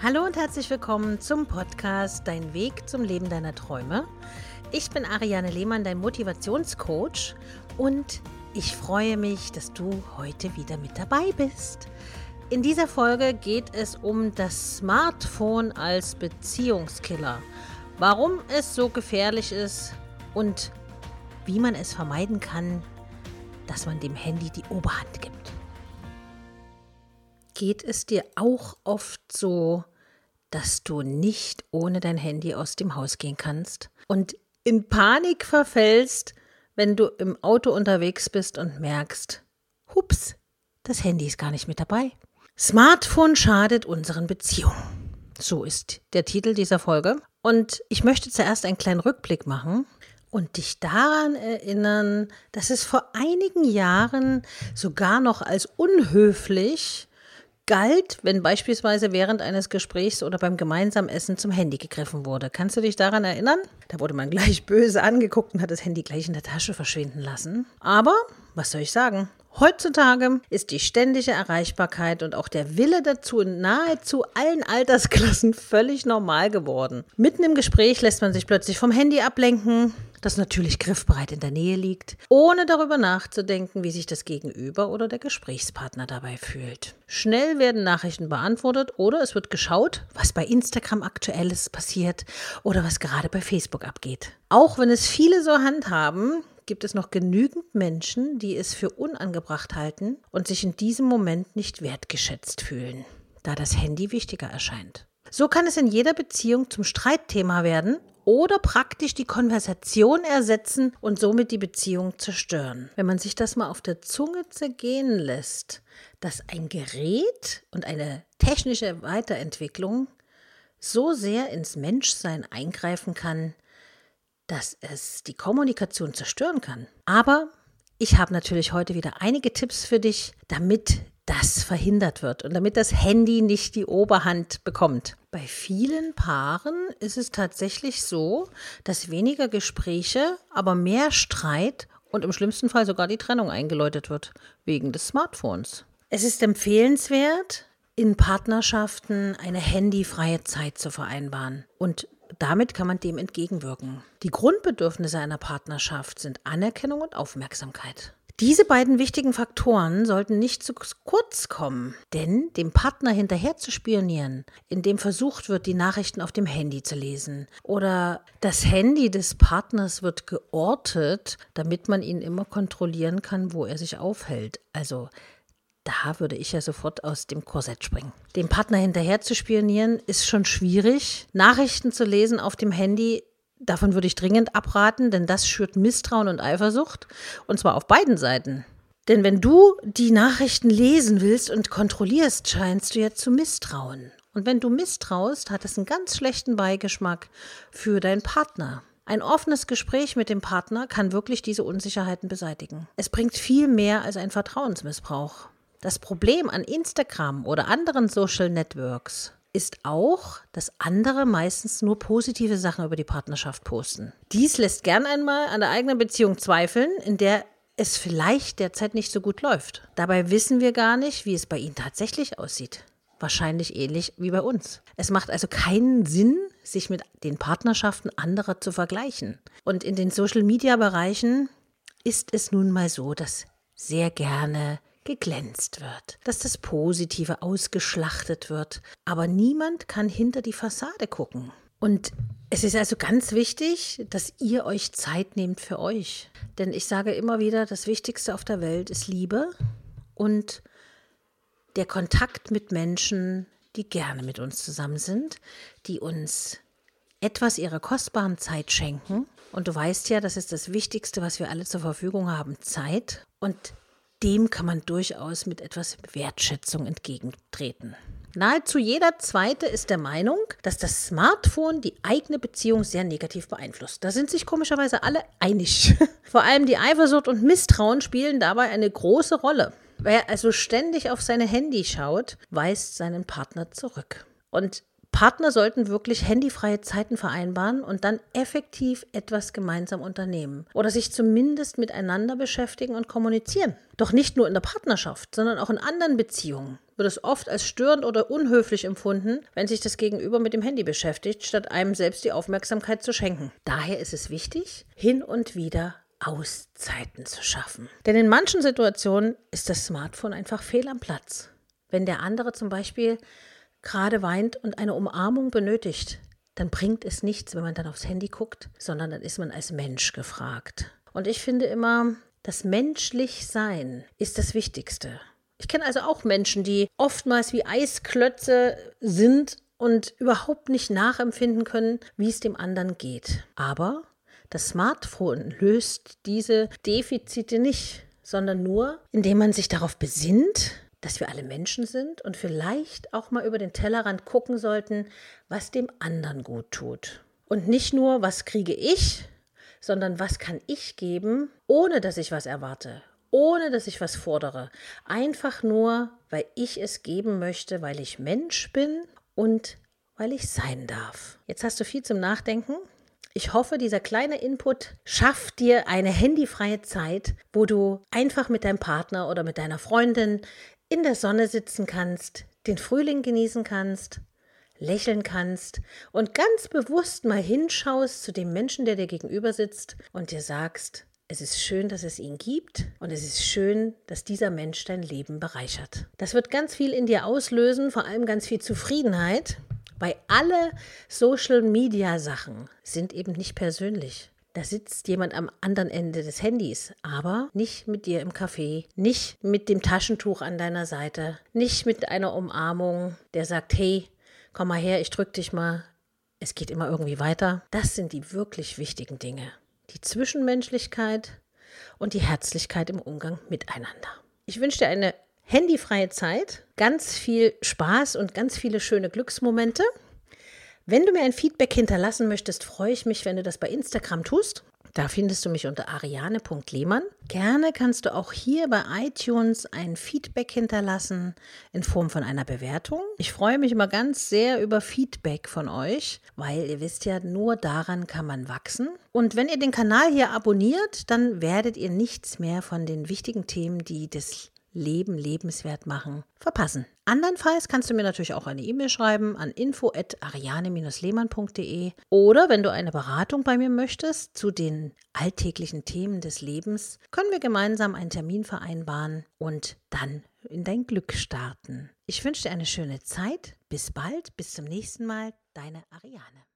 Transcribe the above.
Hallo und herzlich willkommen zum Podcast Dein Weg zum Leben deiner Träume. Ich bin Ariane Lehmann, dein Motivationscoach und ich freue mich, dass du heute wieder mit dabei bist. In dieser Folge geht es um das Smartphone als Beziehungskiller. Warum es so gefährlich ist und wie man es vermeiden kann, dass man dem Handy die Oberhand gibt. Geht es dir auch oft so, dass du nicht ohne dein Handy aus dem Haus gehen kannst und in Panik verfällst, wenn du im Auto unterwegs bist und merkst, hups, das Handy ist gar nicht mit dabei. Smartphone schadet unseren Beziehungen. So ist der Titel dieser Folge. Und ich möchte zuerst einen kleinen Rückblick machen und dich daran erinnern, dass es vor einigen Jahren sogar noch als unhöflich galt, wenn beispielsweise während eines Gesprächs oder beim gemeinsamen Essen zum Handy gegriffen wurde. Kannst du dich daran erinnern? Da wurde man gleich böse angeguckt und hat das Handy gleich in der Tasche verschwinden lassen. Aber, was soll ich sagen? Heutzutage ist die ständige Erreichbarkeit und auch der Wille dazu in nahezu allen Altersklassen völlig normal geworden. Mitten im Gespräch lässt man sich plötzlich vom Handy ablenken, das natürlich griffbereit in der Nähe liegt, ohne darüber nachzudenken, wie sich das Gegenüber oder der Gesprächspartner dabei fühlt. Schnell werden Nachrichten beantwortet oder es wird geschaut, was bei Instagram aktuelles passiert oder was gerade bei Facebook abgeht. Auch wenn es viele so handhaben, gibt es noch genügend Menschen, die es für unangebracht halten und sich in diesem Moment nicht wertgeschätzt fühlen, da das Handy wichtiger erscheint. So kann es in jeder Beziehung zum Streitthema werden oder praktisch die Konversation ersetzen und somit die Beziehung zerstören. Wenn man sich das mal auf der Zunge zergehen lässt, dass ein Gerät und eine technische Weiterentwicklung so sehr ins Menschsein eingreifen kann, dass es die Kommunikation zerstören kann. Aber ich habe natürlich heute wieder einige Tipps für dich, damit das verhindert wird und damit das Handy nicht die Oberhand bekommt. Bei vielen Paaren ist es tatsächlich so, dass weniger Gespräche, aber mehr Streit und im schlimmsten Fall sogar die Trennung eingeläutet wird, wegen des Smartphones. Es ist empfehlenswert, in Partnerschaften eine handyfreie Zeit zu vereinbaren. Und damit kann man dem entgegenwirken. Die Grundbedürfnisse einer Partnerschaft sind Anerkennung und Aufmerksamkeit. Diese beiden wichtigen Faktoren sollten nicht zu kurz kommen, denn dem Partner hinterher zu spionieren, indem versucht wird, die Nachrichten auf dem Handy zu lesen, oder das Handy des Partners wird geortet, damit man ihn immer kontrollieren kann, wo er sich aufhält. Also da würde ich ja sofort aus dem Korsett springen. Dem Partner hinterher zu spionieren ist schon schwierig. Nachrichten zu lesen auf dem Handy Davon würde ich dringend abraten, denn das schürt Misstrauen und Eifersucht, und zwar auf beiden Seiten. Denn wenn du die Nachrichten lesen willst und kontrollierst, scheinst du ja zu misstrauen. Und wenn du misstraust, hat es einen ganz schlechten Beigeschmack für deinen Partner. Ein offenes Gespräch mit dem Partner kann wirklich diese Unsicherheiten beseitigen. Es bringt viel mehr als ein Vertrauensmissbrauch. Das Problem an Instagram oder anderen Social Networks ist auch, dass andere meistens nur positive Sachen über die Partnerschaft posten. Dies lässt gern einmal an der eigenen Beziehung zweifeln, in der es vielleicht derzeit nicht so gut läuft. Dabei wissen wir gar nicht, wie es bei ihnen tatsächlich aussieht. Wahrscheinlich ähnlich wie bei uns. Es macht also keinen Sinn, sich mit den Partnerschaften anderer zu vergleichen. Und in den Social-Media-Bereichen ist es nun mal so, dass sehr gerne geglänzt wird, dass das Positive ausgeschlachtet wird, aber niemand kann hinter die Fassade gucken. Und es ist also ganz wichtig, dass ihr euch Zeit nehmt für euch. Denn ich sage immer wieder, das Wichtigste auf der Welt ist Liebe und der Kontakt mit Menschen, die gerne mit uns zusammen sind, die uns etwas ihrer kostbaren Zeit schenken. Und du weißt ja, das ist das Wichtigste, was wir alle zur Verfügung haben, Zeit. Und dem kann man durchaus mit etwas Wertschätzung entgegentreten. Nahezu jeder Zweite ist der Meinung, dass das Smartphone die eigene Beziehung sehr negativ beeinflusst. Da sind sich komischerweise alle einig. Vor allem die Eifersucht und Misstrauen spielen dabei eine große Rolle. Wer also ständig auf seine Handy schaut, weist seinen Partner zurück. Und Partner sollten wirklich handyfreie Zeiten vereinbaren und dann effektiv etwas gemeinsam unternehmen oder sich zumindest miteinander beschäftigen und kommunizieren. Doch nicht nur in der Partnerschaft, sondern auch in anderen Beziehungen wird es oft als störend oder unhöflich empfunden, wenn sich das Gegenüber mit dem Handy beschäftigt, statt einem selbst die Aufmerksamkeit zu schenken. Daher ist es wichtig, hin und wieder Auszeiten zu schaffen. Denn in manchen Situationen ist das Smartphone einfach fehl am Platz. Wenn der andere zum Beispiel gerade weint und eine Umarmung benötigt, dann bringt es nichts, wenn man dann aufs Handy guckt, sondern dann ist man als Mensch gefragt. Und ich finde immer, das menschlich Sein ist das Wichtigste. Ich kenne also auch Menschen, die oftmals wie Eisklötze sind und überhaupt nicht nachempfinden können, wie es dem anderen geht. Aber das Smartphone löst diese Defizite nicht, sondern nur, indem man sich darauf besinnt, dass wir alle Menschen sind und vielleicht auch mal über den Tellerrand gucken sollten, was dem anderen gut tut. Und nicht nur, was kriege ich, sondern was kann ich geben, ohne dass ich was erwarte, ohne dass ich was fordere. Einfach nur, weil ich es geben möchte, weil ich Mensch bin und weil ich sein darf. Jetzt hast du viel zum Nachdenken. Ich hoffe, dieser kleine Input schafft dir eine handyfreie Zeit, wo du einfach mit deinem Partner oder mit deiner Freundin in der Sonne sitzen kannst, den Frühling genießen kannst, lächeln kannst und ganz bewusst mal hinschaust zu dem Menschen, der dir gegenüber sitzt und dir sagst, es ist schön, dass es ihn gibt und es ist schön, dass dieser Mensch dein Leben bereichert. Das wird ganz viel in dir auslösen, vor allem ganz viel Zufriedenheit, weil alle Social-Media-Sachen sind eben nicht persönlich. Da sitzt jemand am anderen Ende des Handys, aber nicht mit dir im Café, nicht mit dem Taschentuch an deiner Seite, nicht mit einer Umarmung, der sagt, hey, komm mal her, ich drück dich mal. Es geht immer irgendwie weiter. Das sind die wirklich wichtigen Dinge. Die Zwischenmenschlichkeit und die Herzlichkeit im Umgang miteinander. Ich wünsche dir eine handyfreie Zeit, ganz viel Spaß und ganz viele schöne Glücksmomente. Wenn du mir ein Feedback hinterlassen möchtest, freue ich mich, wenn du das bei Instagram tust. Da findest du mich unter ariane.lehmann. Gerne kannst du auch hier bei iTunes ein Feedback hinterlassen in Form von einer Bewertung. Ich freue mich immer ganz sehr über Feedback von euch, weil ihr wisst ja, nur daran kann man wachsen. Und wenn ihr den Kanal hier abonniert, dann werdet ihr nichts mehr von den wichtigen Themen, die das Leben lebenswert machen, verpassen. Andernfalls kannst du mir natürlich auch eine E-Mail schreiben an info@ariane-lehmann.de oder wenn du eine Beratung bei mir möchtest zu den alltäglichen Themen des Lebens, können wir gemeinsam einen Termin vereinbaren und dann in dein Glück starten. Ich wünsche dir eine schöne Zeit. Bis bald, bis zum nächsten Mal. Deine Ariane.